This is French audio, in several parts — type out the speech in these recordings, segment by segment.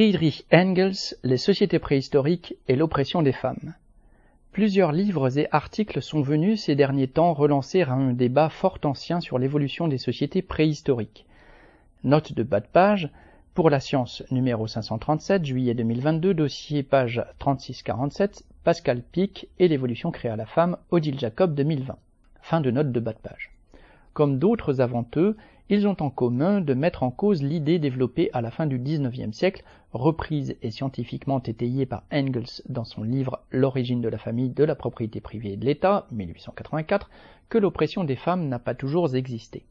Friedrich Engels, Les sociétés préhistoriques et l'oppression des femmes. Plusieurs livres et articles sont venus ces derniers temps relancer un débat fort ancien sur l'évolution des sociétés préhistoriques. Note de bas de page, pour la science numéro 537, juillet 2022, dossier page 3647, Pascal Pic et l'évolution créée à la femme, Odile Jacob 2020. Fin de note de bas de page. Comme d'autres avant eux, ils ont en commun de mettre en cause l'idée développée à la fin du XIXe siècle, reprise et scientifiquement étayée par Engels dans son livre L'origine de la famille, de la propriété privée et de l'État, 1884, que l'oppression des femmes n'a pas toujours existé.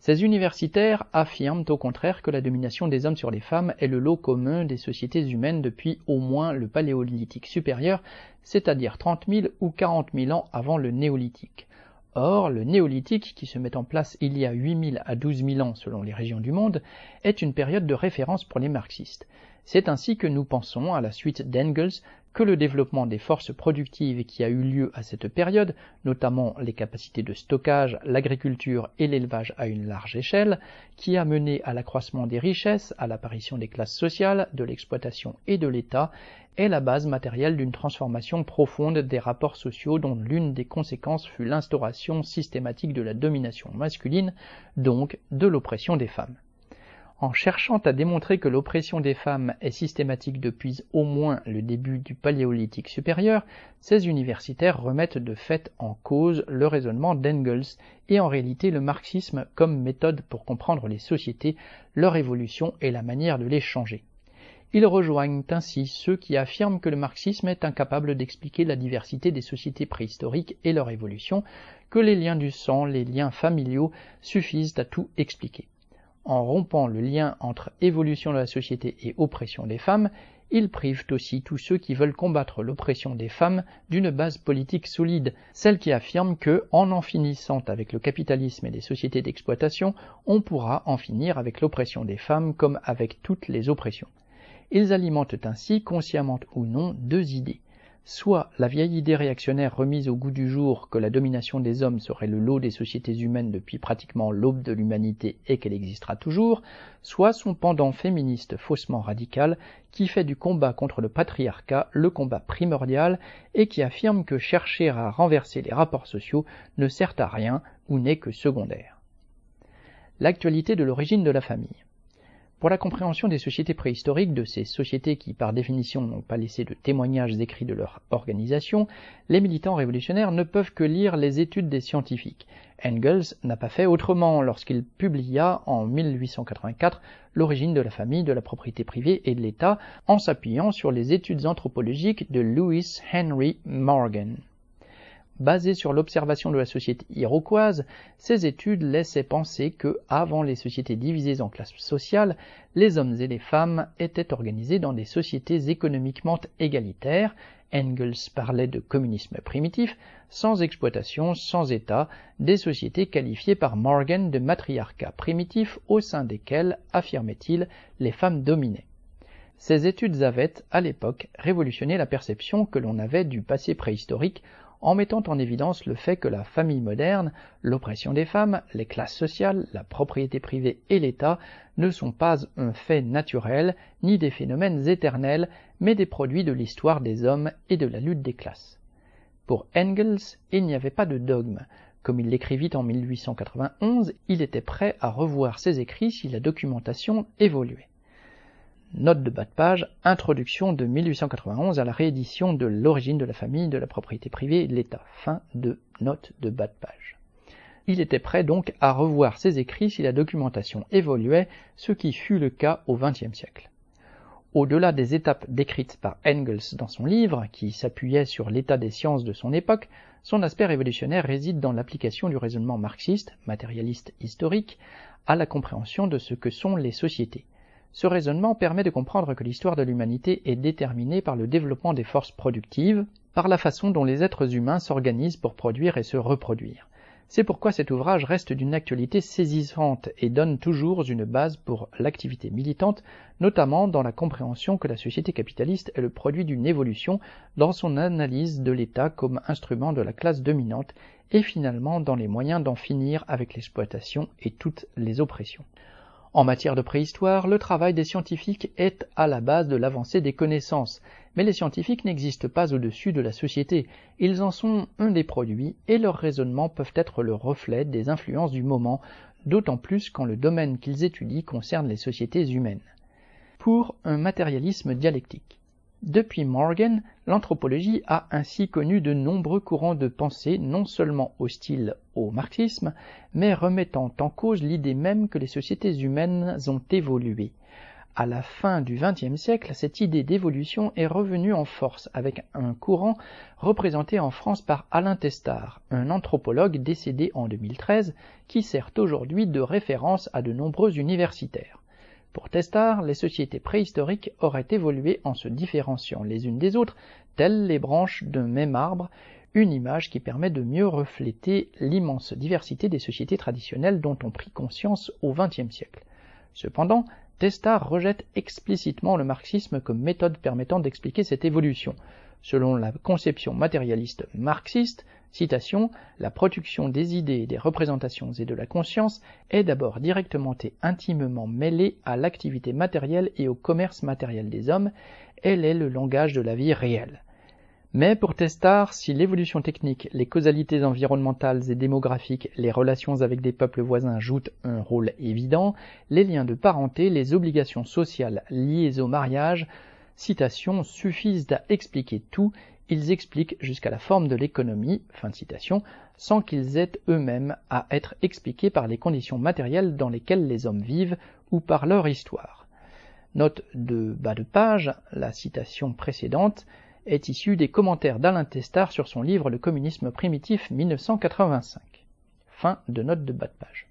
Ces universitaires affirment au contraire que la domination des hommes sur les femmes est le lot commun des sociétés humaines depuis au moins le paléolithique supérieur, c'est-à-dire 30 000 ou 40 000 ans avant le néolithique. Or, le néolithique, qui se met en place il y a 8000 à 12 000 ans selon les régions du monde, est une période de référence pour les marxistes. C'est ainsi que nous pensons, à la suite d'Engels, que le développement des forces productives qui a eu lieu à cette période, notamment les capacités de stockage, l'agriculture et l'élevage à une large échelle, qui a mené à l'accroissement des richesses, à l'apparition des classes sociales, de l'exploitation et de l'État, est la base matérielle d'une transformation profonde des rapports sociaux dont l'une des conséquences fut l'instauration systématique de la domination masculine, donc de l'oppression des femmes en cherchant à démontrer que l'oppression des femmes est systématique depuis au moins le début du paléolithique supérieur, ces universitaires remettent de fait en cause le raisonnement d'Engels et en réalité le marxisme comme méthode pour comprendre les sociétés, leur évolution et la manière de les changer. Ils rejoignent ainsi ceux qui affirment que le marxisme est incapable d'expliquer la diversité des sociétés préhistoriques et leur évolution, que les liens du sang, les liens familiaux suffisent à tout expliquer en rompant le lien entre évolution de la société et oppression des femmes, ils privent aussi tous ceux qui veulent combattre l'oppression des femmes d'une base politique solide, celle qui affirme que, en en finissant avec le capitalisme et les sociétés d'exploitation, on pourra en finir avec l'oppression des femmes comme avec toutes les oppressions. Ils alimentent ainsi, consciemment ou non, deux idées soit la vieille idée réactionnaire remise au goût du jour que la domination des hommes serait le lot des sociétés humaines depuis pratiquement l'aube de l'humanité et qu'elle existera toujours, soit son pendant féministe faussement radical qui fait du combat contre le patriarcat le combat primordial et qui affirme que chercher à renverser les rapports sociaux ne sert à rien ou n'est que secondaire. L'actualité de l'origine de la famille. Pour la compréhension des sociétés préhistoriques, de ces sociétés qui par définition n'ont pas laissé de témoignages écrits de leur organisation, les militants révolutionnaires ne peuvent que lire les études des scientifiques. Engels n'a pas fait autrement lorsqu'il publia en 1884 l'origine de la famille, de la propriété privée et de l'État en s'appuyant sur les études anthropologiques de Louis Henry Morgan. Basées sur l'observation de la société iroquoise, ces études laissaient penser que, avant les sociétés divisées en classes sociales, les hommes et les femmes étaient organisés dans des sociétés économiquement égalitaires, Engels parlait de communisme primitif, sans exploitation, sans État, des sociétés qualifiées par Morgan de matriarcat primitif au sein desquelles, affirmait-il, les femmes dominaient. Ces études avaient, à l'époque, révolutionné la perception que l'on avait du passé préhistorique en mettant en évidence le fait que la famille moderne, l'oppression des femmes, les classes sociales, la propriété privée et l'État ne sont pas un fait naturel ni des phénomènes éternels, mais des produits de l'histoire des hommes et de la lutte des classes. Pour Engels, il n'y avait pas de dogme. Comme il l'écrivit en 1891, il était prêt à revoir ses écrits si la documentation évoluait. Note de bas de page, introduction de 1891 à la réédition de L'origine de la famille, de la propriété privée de l'État. Fin de note de bas de page. Il était prêt donc à revoir ses écrits si la documentation évoluait, ce qui fut le cas au XXe siècle. Au-delà des étapes décrites par Engels dans son livre, qui s'appuyait sur l'état des sciences de son époque, son aspect révolutionnaire réside dans l'application du raisonnement marxiste, matérialiste historique, à la compréhension de ce que sont les sociétés. Ce raisonnement permet de comprendre que l'histoire de l'humanité est déterminée par le développement des forces productives, par la façon dont les êtres humains s'organisent pour produire et se reproduire. C'est pourquoi cet ouvrage reste d'une actualité saisissante et donne toujours une base pour l'activité militante, notamment dans la compréhension que la société capitaliste est le produit d'une évolution dans son analyse de l'État comme instrument de la classe dominante et finalement dans les moyens d'en finir avec l'exploitation et toutes les oppressions. En matière de préhistoire, le travail des scientifiques est à la base de l'avancée des connaissances, mais les scientifiques n'existent pas au-dessus de la société, ils en sont un des produits et leurs raisonnements peuvent être le reflet des influences du moment, d'autant plus quand le domaine qu'ils étudient concerne les sociétés humaines. Pour un matérialisme dialectique. Depuis Morgan, l'anthropologie a ainsi connu de nombreux courants de pensée non seulement hostiles au marxisme, mais remettant en cause l'idée même que les sociétés humaines ont évolué. À la fin du XXe siècle, cette idée d'évolution est revenue en force avec un courant représenté en France par Alain Testard, un anthropologue décédé en 2013 qui sert aujourd'hui de référence à de nombreux universitaires. Pour Testard, les sociétés préhistoriques auraient évolué en se différenciant les unes des autres, telles les branches d'un même arbre, une image qui permet de mieux refléter l'immense diversité des sociétés traditionnelles dont on prit conscience au XXe siècle. Cependant, Testard rejette explicitement le marxisme comme méthode permettant d'expliquer cette évolution. Selon la conception matérialiste marxiste, citation, la production des idées, des représentations et de la conscience est d'abord directement et intimement mêlée à l'activité matérielle et au commerce matériel des hommes, elle est le langage de la vie réelle. Mais pour Testard, si l'évolution technique, les causalités environnementales et démographiques, les relations avec des peuples voisins jouent un rôle évident, les liens de parenté, les obligations sociales liées au mariage citations suffisent à expliquer tout, ils expliquent jusqu'à la forme de l'économie, fin de citation, sans qu'ils aient eux-mêmes à être expliqués par les conditions matérielles dans lesquelles les hommes vivent ou par leur histoire. Note de bas de page, la citation précédente est issue des commentaires d'Alain Testard sur son livre Le communisme primitif 1985. Fin de note de bas de page.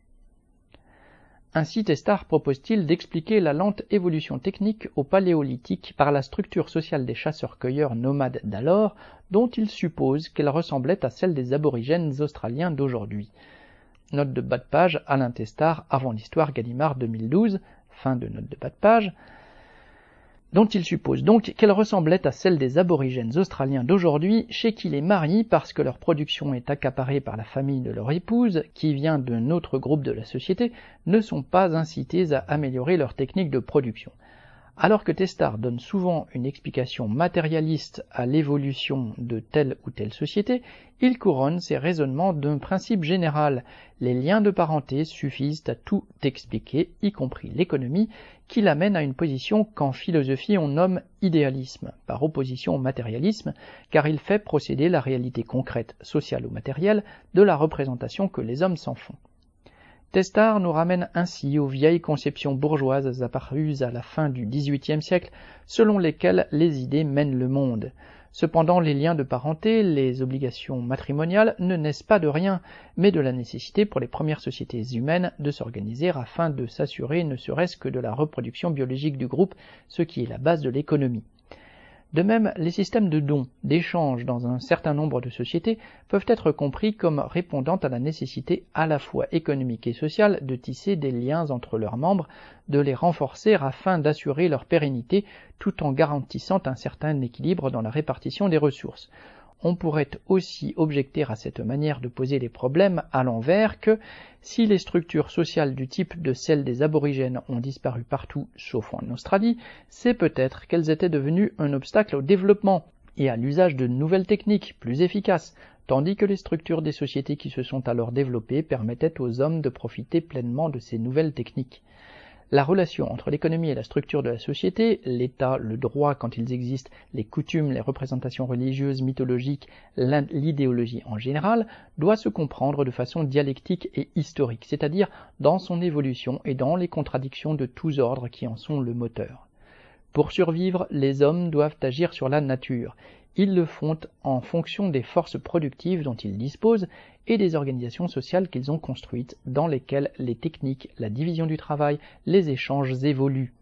Ainsi Testard propose-t-il d'expliquer la lente évolution technique au paléolithique par la structure sociale des chasseurs-cueilleurs nomades d'alors, dont il suppose qu'elle ressemblait à celle des aborigènes australiens d'aujourd'hui. Note de bas de page, Alain Testard, avant l'histoire Gallimard 2012, fin de note de bas de page dont il suppose donc qu'elle ressemblait à celle des aborigènes australiens d'aujourd'hui, chez qui les maris, parce que leur production est accaparée par la famille de leur épouse, qui vient d'un autre groupe de la société, ne sont pas incités à améliorer leur technique de production. Alors que Testard donne souvent une explication matérialiste à l'évolution de telle ou telle société, il couronne ses raisonnements d'un principe général. Les liens de parenté suffisent à tout expliquer, y compris l'économie, qui l'amène à une position qu'en philosophie on nomme idéalisme, par opposition au matérialisme, car il fait procéder la réalité concrète, sociale ou matérielle, de la représentation que les hommes s'en font. Testard nous ramène ainsi aux vieilles conceptions bourgeoises apparues à la fin du XVIIIe siècle, selon lesquelles les idées mènent le monde. Cependant, les liens de parenté, les obligations matrimoniales ne naissent pas de rien, mais de la nécessité pour les premières sociétés humaines de s'organiser afin de s'assurer ne serait-ce que de la reproduction biologique du groupe, ce qui est la base de l'économie. De même, les systèmes de dons, d'échanges dans un certain nombre de sociétés peuvent être compris comme répondant à la nécessité à la fois économique et sociale de tisser des liens entre leurs membres, de les renforcer afin d'assurer leur pérennité tout en garantissant un certain équilibre dans la répartition des ressources on pourrait aussi objecter à cette manière de poser les problèmes à l'envers que si les structures sociales du type de celles des aborigènes ont disparu partout sauf en Australie, c'est peut-être qu'elles étaient devenues un obstacle au développement et à l'usage de nouvelles techniques plus efficaces, tandis que les structures des sociétés qui se sont alors développées permettaient aux hommes de profiter pleinement de ces nouvelles techniques la relation entre l'économie et la structure de la société, l'État, le droit quand ils existent, les coutumes, les représentations religieuses, mythologiques, l'idéologie en général, doit se comprendre de façon dialectique et historique, c'est-à-dire dans son évolution et dans les contradictions de tous ordres qui en sont le moteur. Pour survivre, les hommes doivent agir sur la nature. Ils le font en fonction des forces productives dont ils disposent et des organisations sociales qu'ils ont construites, dans lesquelles les techniques, la division du travail, les échanges évoluent.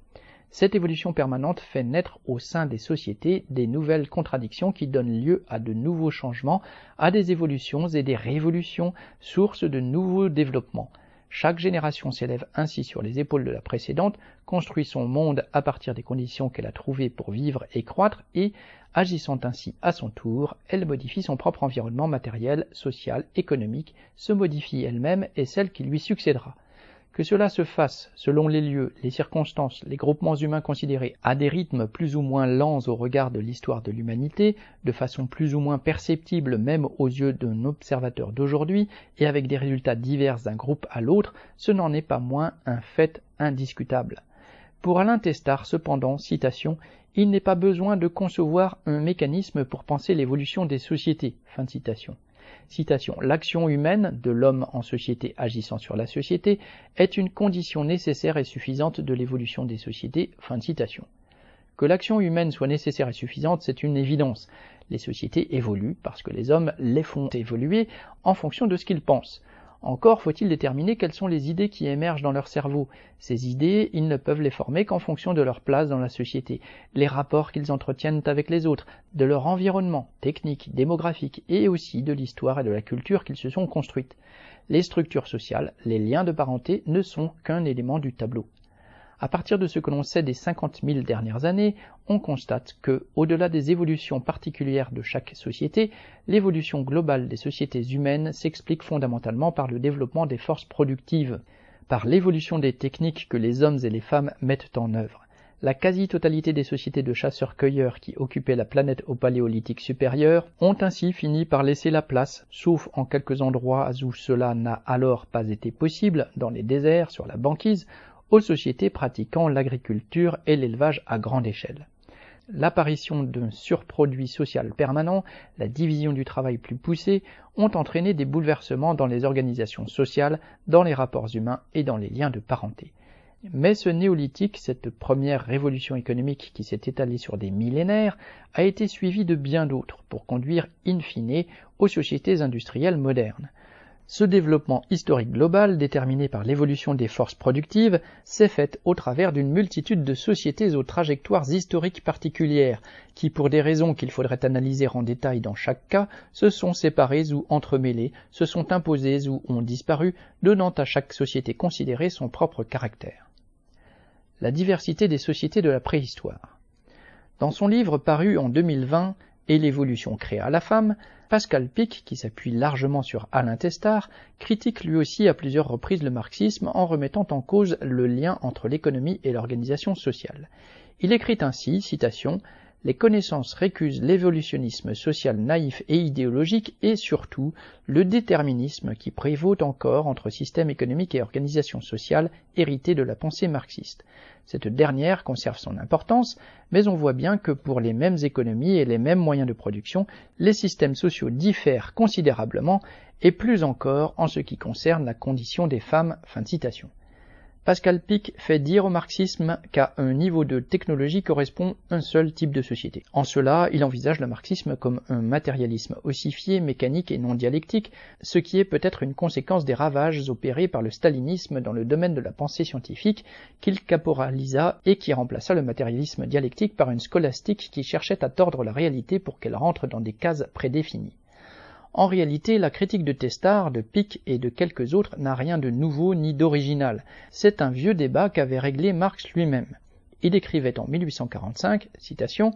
Cette évolution permanente fait naître au sein des sociétés des nouvelles contradictions qui donnent lieu à de nouveaux changements, à des évolutions et des révolutions, sources de nouveaux développements. Chaque génération s'élève ainsi sur les épaules de la précédente, construit son monde à partir des conditions qu'elle a trouvées pour vivre et croître, et, agissant ainsi à son tour, elle modifie son propre environnement matériel, social, économique, se modifie elle-même et celle qui lui succédera. Que cela se fasse selon les lieux, les circonstances, les groupements humains considérés, à des rythmes plus ou moins lents au regard de l'histoire de l'humanité, de façon plus ou moins perceptible même aux yeux d'un observateur d'aujourd'hui, et avec des résultats divers d'un groupe à l'autre, ce n'en est pas moins un fait indiscutable. Pour Alain Testard, cependant, citation, il n'est pas besoin de concevoir un mécanisme pour penser l'évolution des sociétés. Fin de citation. Citation. L'action humaine de l'homme en société agissant sur la société est une condition nécessaire et suffisante de l'évolution des sociétés. Que l'action humaine soit nécessaire et suffisante, c'est une évidence. Les sociétés évoluent parce que les hommes les font évoluer en fonction de ce qu'ils pensent. Encore faut-il déterminer quelles sont les idées qui émergent dans leur cerveau. Ces idées, ils ne peuvent les former qu'en fonction de leur place dans la société, les rapports qu'ils entretiennent avec les autres, de leur environnement, technique, démographique, et aussi de l'histoire et de la culture qu'ils se sont construites. Les structures sociales, les liens de parenté ne sont qu'un élément du tableau. À partir de ce que l'on sait des 50 000 dernières années, on constate que, au-delà des évolutions particulières de chaque société, l'évolution globale des sociétés humaines s'explique fondamentalement par le développement des forces productives, par l'évolution des techniques que les hommes et les femmes mettent en œuvre. La quasi-totalité des sociétés de chasseurs-cueilleurs qui occupaient la planète au paléolithique supérieur ont ainsi fini par laisser la place, sauf en quelques endroits où cela n'a alors pas été possible, dans les déserts, sur la banquise, aux sociétés pratiquant l'agriculture et l'élevage à grande échelle. L'apparition d'un surproduit social permanent, la division du travail plus poussée, ont entraîné des bouleversements dans les organisations sociales, dans les rapports humains et dans les liens de parenté. Mais ce néolithique, cette première révolution économique qui s'est étalée sur des millénaires, a été suivi de bien d'autres pour conduire in fine aux sociétés industrielles modernes. Ce développement historique global, déterminé par l'évolution des forces productives, s'est fait au travers d'une multitude de sociétés aux trajectoires historiques particulières, qui, pour des raisons qu'il faudrait analyser en détail dans chaque cas, se sont séparées ou entremêlées, se sont imposées ou ont disparu, donnant à chaque société considérée son propre caractère. La diversité des sociétés de la préhistoire. Dans son livre paru en 2020, et l'évolution créa la femme, Pascal Pic, qui s'appuie largement sur Alain Testard, critique lui aussi à plusieurs reprises le marxisme en remettant en cause le lien entre l'économie et l'organisation sociale. Il écrit ainsi, citation, les connaissances récusent l'évolutionnisme social naïf et idéologique et surtout le déterminisme qui prévaut encore entre système économique et organisation sociale héritée de la pensée marxiste. Cette dernière conserve son importance, mais on voit bien que pour les mêmes économies et les mêmes moyens de production, les systèmes sociaux diffèrent considérablement et plus encore en ce qui concerne la condition des femmes. Fin citation. Pascal Pic fait dire au marxisme qu'à un niveau de technologie correspond un seul type de société. En cela, il envisage le marxisme comme un matérialisme ossifié, mécanique et non dialectique, ce qui est peut-être une conséquence des ravages opérés par le stalinisme dans le domaine de la pensée scientifique, qu'il caporalisa et qui remplaça le matérialisme dialectique par une scolastique qui cherchait à tordre la réalité pour qu'elle rentre dans des cases prédéfinies. En réalité, la critique de Testard, de Pic et de quelques autres n'a rien de nouveau ni d'original. C'est un vieux débat qu'avait réglé Marx lui-même. Il écrivait en 1845, citation,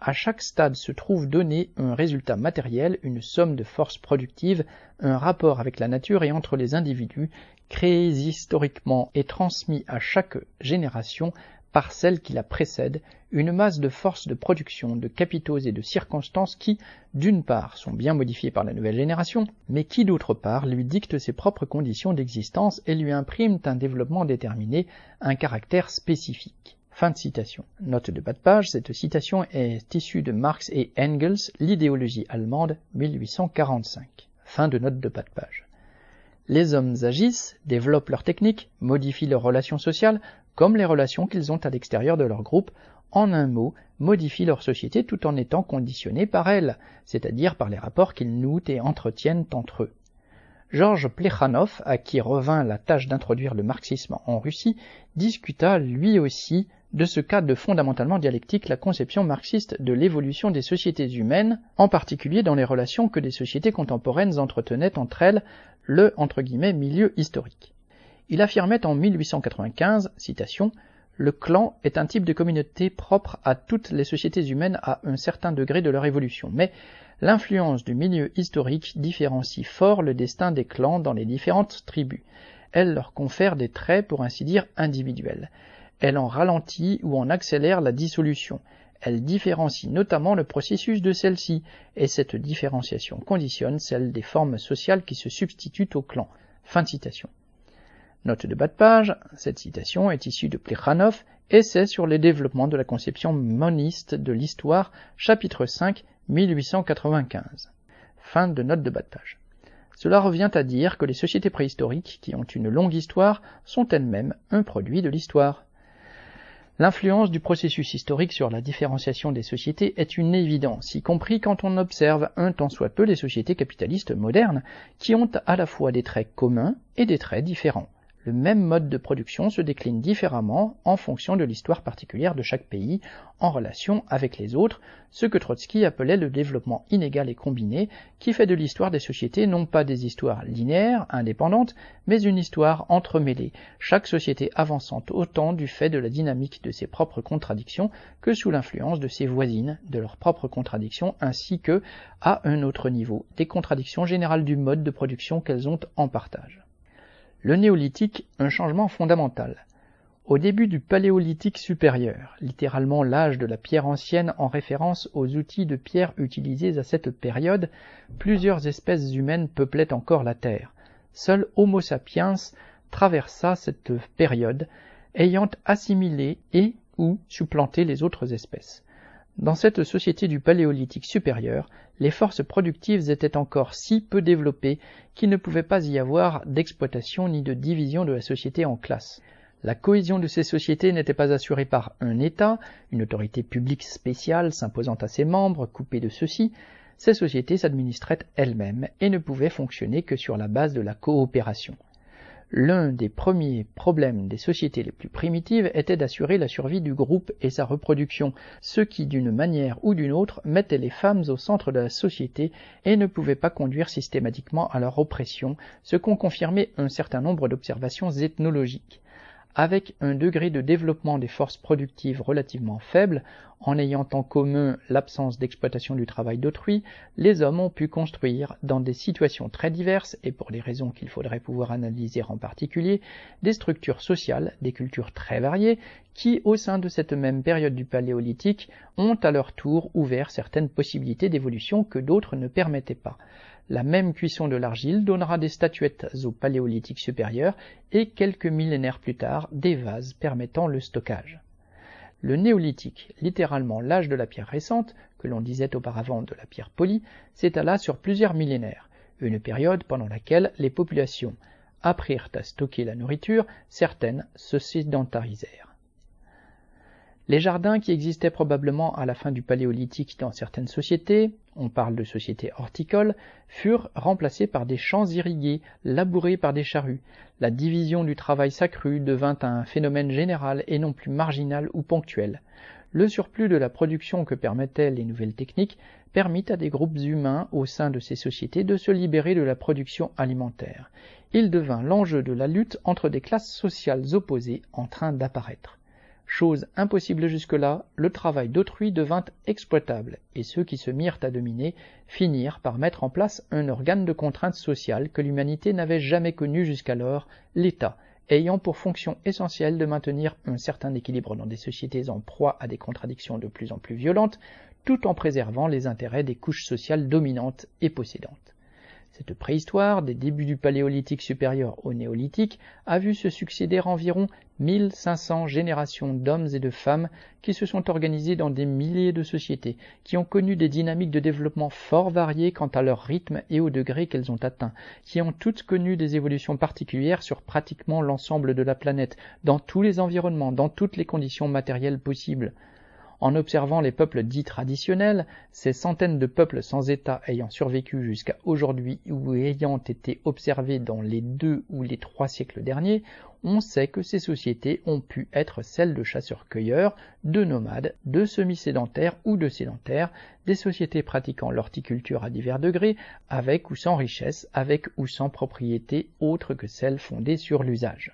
à chaque stade se trouve donné un résultat matériel, une somme de forces productives, un rapport avec la nature et entre les individus, créés historiquement et transmis à chaque génération par celle qui la précède, une masse de forces de production, de capitaux et de circonstances qui, d'une part, sont bien modifiées par la nouvelle génération, mais qui, d'autre part, lui dictent ses propres conditions d'existence et lui impriment un développement déterminé, un caractère spécifique. Fin de citation. Note de bas de page, cette citation est issue de Marx et Engels, l'idéologie allemande, 1845. Fin de note de bas de page. Les hommes agissent, développent leurs techniques, modifient leurs relations sociales, comme les relations qu'ils ont à l'extérieur de leur groupe, en un mot, modifient leur société tout en étant conditionnés par elle, c'est-à-dire par les rapports qu'ils nouent et entretiennent entre eux. Georges Plekhanov, à qui revint la tâche d'introduire le marxisme en Russie, discuta lui aussi de ce cadre fondamentalement dialectique la conception marxiste de l'évolution des sociétés humaines, en particulier dans les relations que des sociétés contemporaines entretenaient entre elles le entre guillemets, milieu historique. Il affirmait en 1895, citation, le clan est un type de communauté propre à toutes les sociétés humaines à un certain degré de leur évolution, mais l'influence du milieu historique différencie fort le destin des clans dans les différentes tribus. elle leur confère des traits pour ainsi dire individuels. Elle en ralentit ou en accélère la dissolution. Elle différencie notamment le processus de celle-ci, et cette différenciation conditionne celle des formes sociales qui se substituent au clan. Fin de citation. Note de bas de page, cette citation est issue de Plekhanov, Essai sur les développements de la conception moniste de l'histoire, chapitre 5, 1895. Fin de note de bas de page. Cela revient à dire que les sociétés préhistoriques, qui ont une longue histoire, sont elles-mêmes un produit de l'histoire. L'influence du processus historique sur la différenciation des sociétés est une évidence, y compris quand on observe un tant soit peu les sociétés capitalistes modernes, qui ont à la fois des traits communs et des traits différents le même mode de production se décline différemment en fonction de l'histoire particulière de chaque pays en relation avec les autres, ce que Trotsky appelait le développement inégal et combiné, qui fait de l'histoire des sociétés non pas des histoires linéaires, indépendantes, mais une histoire entremêlée, chaque société avançant autant du fait de la dynamique de ses propres contradictions que sous l'influence de ses voisines, de leurs propres contradictions, ainsi que, à un autre niveau, des contradictions générales du mode de production qu'elles ont en partage. Le néolithique, un changement fondamental. Au début du paléolithique supérieur, littéralement l'âge de la pierre ancienne en référence aux outils de pierre utilisés à cette période, plusieurs espèces humaines peuplaient encore la Terre. Seul Homo sapiens traversa cette période, ayant assimilé et ou supplanté les autres espèces. Dans cette société du Paléolithique supérieur, les forces productives étaient encore si peu développées qu'il ne pouvait pas y avoir d'exploitation ni de division de la société en classes. La cohésion de ces sociétés n'était pas assurée par un État, une autorité publique spéciale s'imposant à ses membres, coupée de ceux-ci, ces sociétés s'administraient elles-mêmes et ne pouvaient fonctionner que sur la base de la coopération. L'un des premiers problèmes des sociétés les plus primitives était d'assurer la survie du groupe et sa reproduction, ce qui d'une manière ou d'une autre mettait les femmes au centre de la société et ne pouvait pas conduire systématiquement à leur oppression, ce qu'ont confirmé un certain nombre d'observations ethnologiques avec un degré de développement des forces productives relativement faible, en ayant en commun l'absence d'exploitation du travail d'autrui, les hommes ont pu construire, dans des situations très diverses et pour les raisons qu'il faudrait pouvoir analyser en particulier, des structures sociales, des cultures très variées, qui, au sein de cette même période du Paléolithique, ont à leur tour ouvert certaines possibilités d'évolution que d'autres ne permettaient pas. La même cuisson de l'argile donnera des statuettes au paléolithique supérieur et quelques millénaires plus tard des vases permettant le stockage. Le néolithique, littéralement l'âge de la pierre récente, que l'on disait auparavant de la pierre polie, s'étala sur plusieurs millénaires, une période pendant laquelle les populations apprirent à stocker la nourriture, certaines se sédentarisèrent. Les jardins qui existaient probablement à la fin du Paléolithique dans certaines sociétés, on parle de sociétés horticoles, furent remplacés par des champs irrigués, labourés par des charrues. La division du travail s'accrut, devint un phénomène général et non plus marginal ou ponctuel. Le surplus de la production que permettaient les nouvelles techniques permit à des groupes humains au sein de ces sociétés de se libérer de la production alimentaire. Il devint l'enjeu de la lutte entre des classes sociales opposées en train d'apparaître. Chose impossible jusque-là, le travail d'autrui devint exploitable, et ceux qui se mirent à dominer finirent par mettre en place un organe de contrainte sociale que l'humanité n'avait jamais connu jusqu'alors, l'État, ayant pour fonction essentielle de maintenir un certain équilibre dans des sociétés en proie à des contradictions de plus en plus violentes, tout en préservant les intérêts des couches sociales dominantes et possédantes. Cette préhistoire, des débuts du Paléolithique supérieur au Néolithique, a vu se succéder environ 1500 générations d'hommes et de femmes qui se sont organisés dans des milliers de sociétés, qui ont connu des dynamiques de développement fort variées quant à leur rythme et au degré qu'elles ont atteint, qui ont toutes connu des évolutions particulières sur pratiquement l'ensemble de la planète, dans tous les environnements, dans toutes les conditions matérielles possibles. En observant les peuples dits traditionnels, ces centaines de peuples sans État ayant survécu jusqu'à aujourd'hui ou ayant été observés dans les deux ou les trois siècles derniers, on sait que ces sociétés ont pu être celles de chasseurs-cueilleurs, de nomades, de semi-sédentaires ou de sédentaires, des sociétés pratiquant l'horticulture à divers degrés, avec ou sans richesse, avec ou sans propriété autre que celle fondée sur l'usage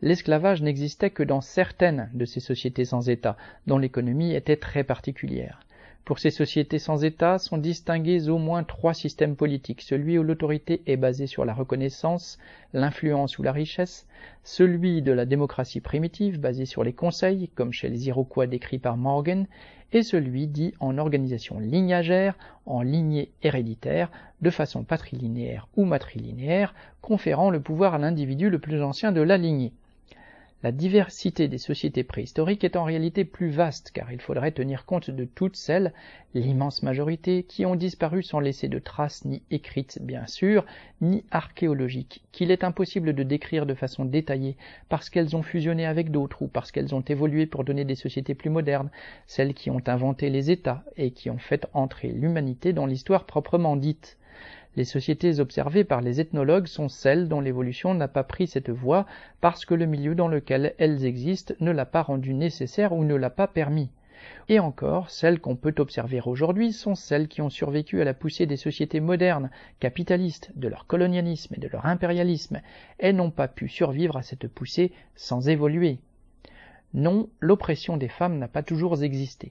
l'esclavage n'existait que dans certaines de ces sociétés sans État, dont l'économie était très particulière. Pour ces sociétés sans État sont distingués au moins trois systèmes politiques, celui où l'autorité est basée sur la reconnaissance, l'influence ou la richesse, celui de la démocratie primitive basée sur les conseils, comme chez les Iroquois décrits par Morgan, et celui dit en organisation lignagère, en lignée héréditaire, de façon patrilinéaire ou matrilinéaire, conférant le pouvoir à l'individu le plus ancien de la lignée. La diversité des sociétés préhistoriques est en réalité plus vaste car il faudrait tenir compte de toutes celles, l'immense majorité, qui ont disparu sans laisser de traces ni écrites bien sûr, ni archéologiques, qu'il est impossible de décrire de façon détaillée parce qu'elles ont fusionné avec d'autres ou parce qu'elles ont évolué pour donner des sociétés plus modernes, celles qui ont inventé les États et qui ont fait entrer l'humanité dans l'histoire proprement dite. Les sociétés observées par les ethnologues sont celles dont l'évolution n'a pas pris cette voie parce que le milieu dans lequel elles existent ne l'a pas rendu nécessaire ou ne l'a pas permis. Et encore, celles qu'on peut observer aujourd'hui sont celles qui ont survécu à la poussée des sociétés modernes, capitalistes, de leur colonialisme et de leur impérialisme, et n'ont pas pu survivre à cette poussée sans évoluer. Non, l'oppression des femmes n'a pas toujours existé.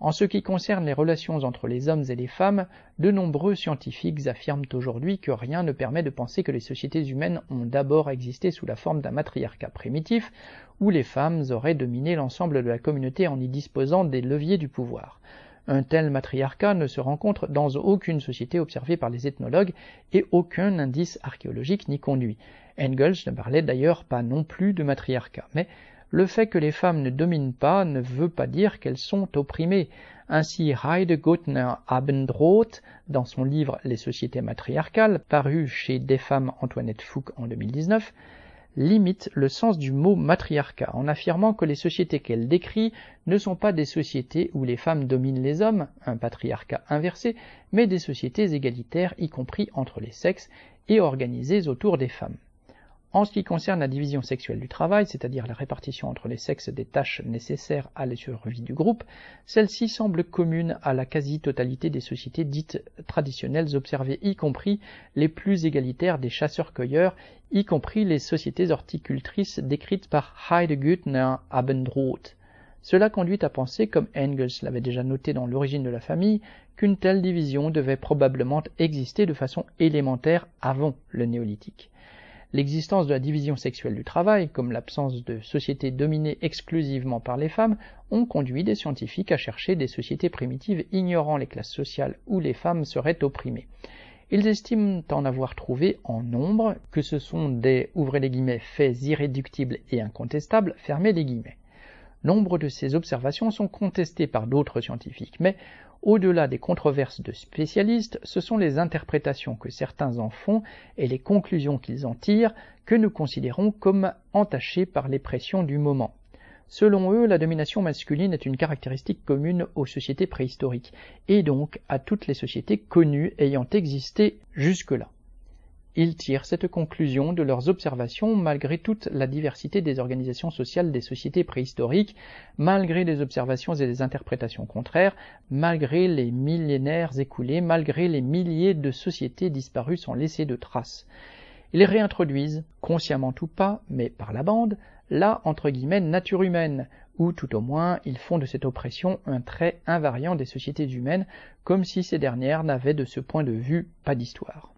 En ce qui concerne les relations entre les hommes et les femmes, de nombreux scientifiques affirment aujourd'hui que rien ne permet de penser que les sociétés humaines ont d'abord existé sous la forme d'un matriarcat primitif, où les femmes auraient dominé l'ensemble de la communauté en y disposant des leviers du pouvoir. Un tel matriarcat ne se rencontre dans aucune société observée par les ethnologues et aucun indice archéologique n'y conduit. Engels ne parlait d'ailleurs pas non plus de matriarcat, mais le fait que les femmes ne dominent pas ne veut pas dire qu'elles sont opprimées. Ainsi, Heide Gotner Abendroth, dans son livre Les sociétés matriarcales, paru chez Des femmes Antoinette Fouque en 2019, limite le sens du mot matriarcat en affirmant que les sociétés qu'elle décrit ne sont pas des sociétés où les femmes dominent les hommes, un patriarcat inversé, mais des sociétés égalitaires y compris entre les sexes et organisées autour des femmes. En ce qui concerne la division sexuelle du travail, c'est-à-dire la répartition entre les sexes des tâches nécessaires à la survie du groupe, celle-ci semble commune à la quasi-totalité des sociétés dites traditionnelles observées, y compris les plus égalitaires des chasseurs-cueilleurs, y compris les sociétés horticultrices décrites par Heidegger Abendroth. Cela conduit à penser, comme Engels l'avait déjà noté dans l'origine de la famille, qu'une telle division devait probablement exister de façon élémentaire avant le néolithique. L'existence de la division sexuelle du travail, comme l'absence de sociétés dominées exclusivement par les femmes, ont conduit des scientifiques à chercher des sociétés primitives ignorant les classes sociales où les femmes seraient opprimées. Ils estiment en avoir trouvé en nombre que ce sont des ouvrez les faits irréductibles et incontestables fermez les guillemets. Nombre de ces observations sont contestées par d'autres scientifiques, mais au-delà des controverses de spécialistes, ce sont les interprétations que certains en font et les conclusions qu'ils en tirent que nous considérons comme entachées par les pressions du moment. Selon eux, la domination masculine est une caractéristique commune aux sociétés préhistoriques, et donc à toutes les sociétés connues ayant existé jusque-là. Ils tirent cette conclusion de leurs observations malgré toute la diversité des organisations sociales des sociétés préhistoriques, malgré les observations et les interprétations contraires, malgré les millénaires écoulés, malgré les milliers de sociétés disparues sans laisser de traces. Ils réintroduisent, consciemment ou pas, mais par la bande, la entre guillemets nature humaine, ou tout au moins ils font de cette oppression un trait invariant des sociétés humaines, comme si ces dernières n'avaient de ce point de vue pas d'histoire.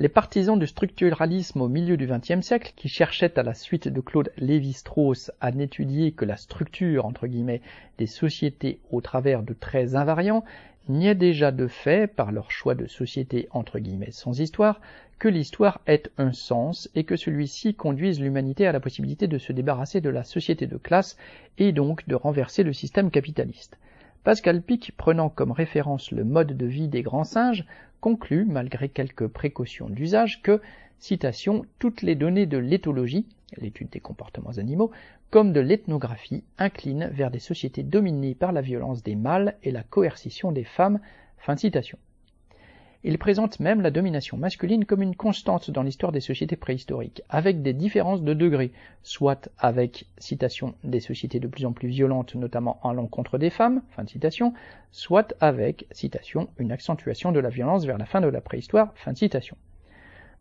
Les partisans du structuralisme au milieu du XXe siècle, qui cherchaient à la suite de Claude Lévi-Strauss à n'étudier que la structure entre guillemets des sociétés au travers de traits invariants, niaient déjà de fait, par leur choix de société entre guillemets sans histoire, que l'histoire ait un sens et que celui-ci conduise l'humanité à la possibilité de se débarrasser de la société de classe et donc de renverser le système capitaliste. Pascal Pic, prenant comme référence le mode de vie des grands singes, conclut, malgré quelques précautions d'usage, que, citation, toutes les données de l'éthologie, l'étude des comportements animaux, comme de l'ethnographie, inclinent vers des sociétés dominées par la violence des mâles et la coercition des femmes. Fin citation. Il présente même la domination masculine comme une constante dans l'histoire des sociétés préhistoriques, avec des différences de degrés, soit avec, citation, des sociétés de plus en plus violentes, notamment en l'encontre des femmes, fin de citation, soit avec, citation, une accentuation de la violence vers la fin de la préhistoire, fin de citation.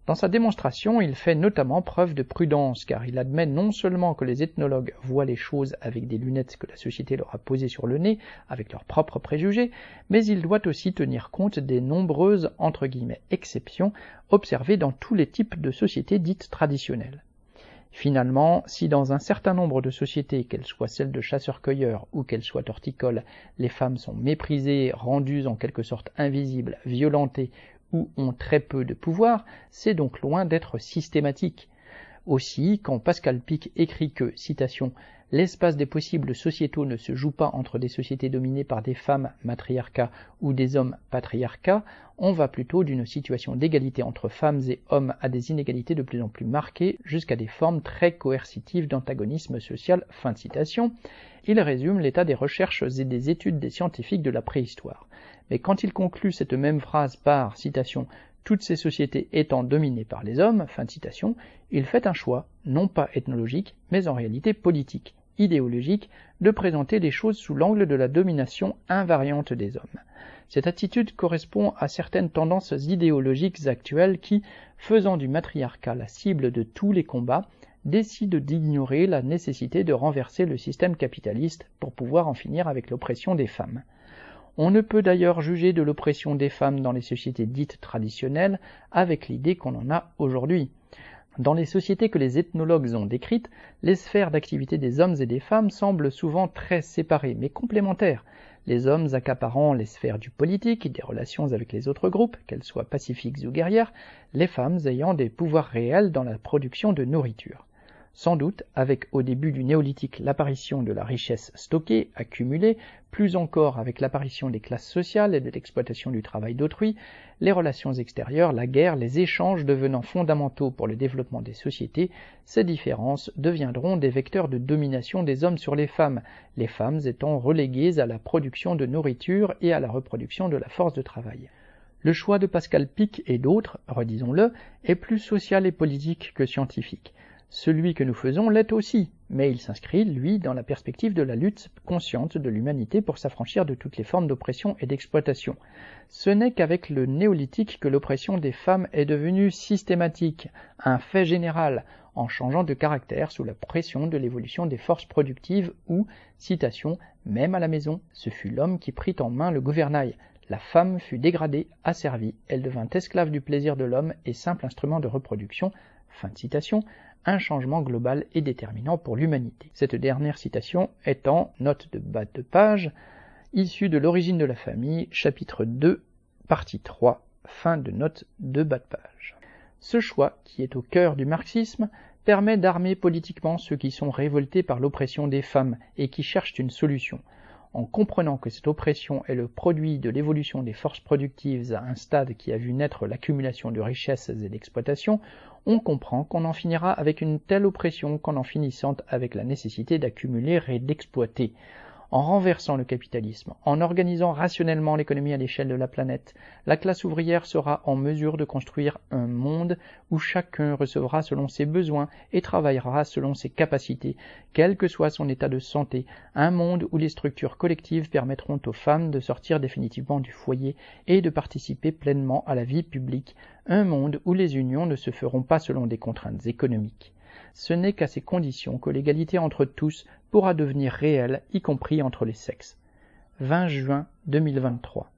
Dans sa démonstration, il fait notamment preuve de prudence, car il admet non seulement que les ethnologues voient les choses avec des lunettes que la société leur a posées sur le nez, avec leurs propres préjugés, mais il doit aussi tenir compte des nombreuses entre guillemets exceptions observées dans tous les types de sociétés dites traditionnelles. Finalement, si dans un certain nombre de sociétés, qu'elles soient celles de chasseurs-cueilleurs ou qu'elles soient horticoles, les femmes sont méprisées, rendues en quelque sorte invisibles, violentées ou ont très peu de pouvoir, c'est donc loin d'être systématique. Aussi, quand Pascal Pic écrit que, citation, l'espace des possibles sociétaux ne se joue pas entre des sociétés dominées par des femmes matriarcats ou des hommes patriarcats, on va plutôt d'une situation d'égalité entre femmes et hommes à des inégalités de plus en plus marquées jusqu'à des formes très coercitives d'antagonisme social. Fin de citation. Il résume l'état des recherches et des études des scientifiques de la préhistoire. Mais quand il conclut cette même phrase par citation toutes ces sociétés étant dominées par les hommes, fin de citation, il fait un choix, non pas ethnologique, mais en réalité politique, idéologique, de présenter les choses sous l'angle de la domination invariante des hommes. Cette attitude correspond à certaines tendances idéologiques actuelles qui, faisant du matriarcat la cible de tous les combats, décident d'ignorer la nécessité de renverser le système capitaliste pour pouvoir en finir avec l'oppression des femmes. On ne peut d'ailleurs juger de l'oppression des femmes dans les sociétés dites traditionnelles avec l'idée qu'on en a aujourd'hui. Dans les sociétés que les ethnologues ont décrites, les sphères d'activité des hommes et des femmes semblent souvent très séparées mais complémentaires, les hommes accaparant les sphères du politique et des relations avec les autres groupes, qu'elles soient pacifiques ou guerrières, les femmes ayant des pouvoirs réels dans la production de nourriture sans doute avec au début du néolithique l'apparition de la richesse stockée, accumulée, plus encore avec l'apparition des classes sociales et de l'exploitation du travail d'autrui, les relations extérieures, la guerre, les échanges devenant fondamentaux pour le développement des sociétés, ces différences deviendront des vecteurs de domination des hommes sur les femmes, les femmes étant reléguées à la production de nourriture et à la reproduction de la force de travail. Le choix de Pascal Pic et d'autres, redisons-le, est plus social et politique que scientifique. Celui que nous faisons l'est aussi, mais il s'inscrit, lui, dans la perspective de la lutte consciente de l'humanité pour s'affranchir de toutes les formes d'oppression et d'exploitation. Ce n'est qu'avec le néolithique que l'oppression des femmes est devenue systématique, un fait général, en changeant de caractère sous la pression de l'évolution des forces productives où, citation, même à la maison, ce fut l'homme qui prit en main le gouvernail, la femme fut dégradée, asservie, elle devint esclave du plaisir de l'homme et simple instrument de reproduction, fin de citation, un changement global et déterminant pour l'humanité. Cette dernière citation étant note de bas de page, issue de l'origine de la famille, chapitre 2, partie 3, fin de note de bas de page. Ce choix, qui est au cœur du marxisme, permet d'armer politiquement ceux qui sont révoltés par l'oppression des femmes et qui cherchent une solution, en comprenant que cette oppression est le produit de l'évolution des forces productives à un stade qui a vu naître l'accumulation de richesses et d'exploitation, on comprend qu'on en finira avec une telle oppression qu'en en finissant avec la nécessité d'accumuler et d'exploiter en renversant le capitalisme, en organisant rationnellement l'économie à l'échelle de la planète, la classe ouvrière sera en mesure de construire un monde où chacun recevra selon ses besoins et travaillera selon ses capacités, quel que soit son état de santé, un monde où les structures collectives permettront aux femmes de sortir définitivement du foyer et de participer pleinement à la vie publique, un monde où les unions ne se feront pas selon des contraintes économiques ce n'est qu'à ces conditions que l'égalité entre tous pourra devenir réelle, y compris entre les sexes. 20 juin 2023.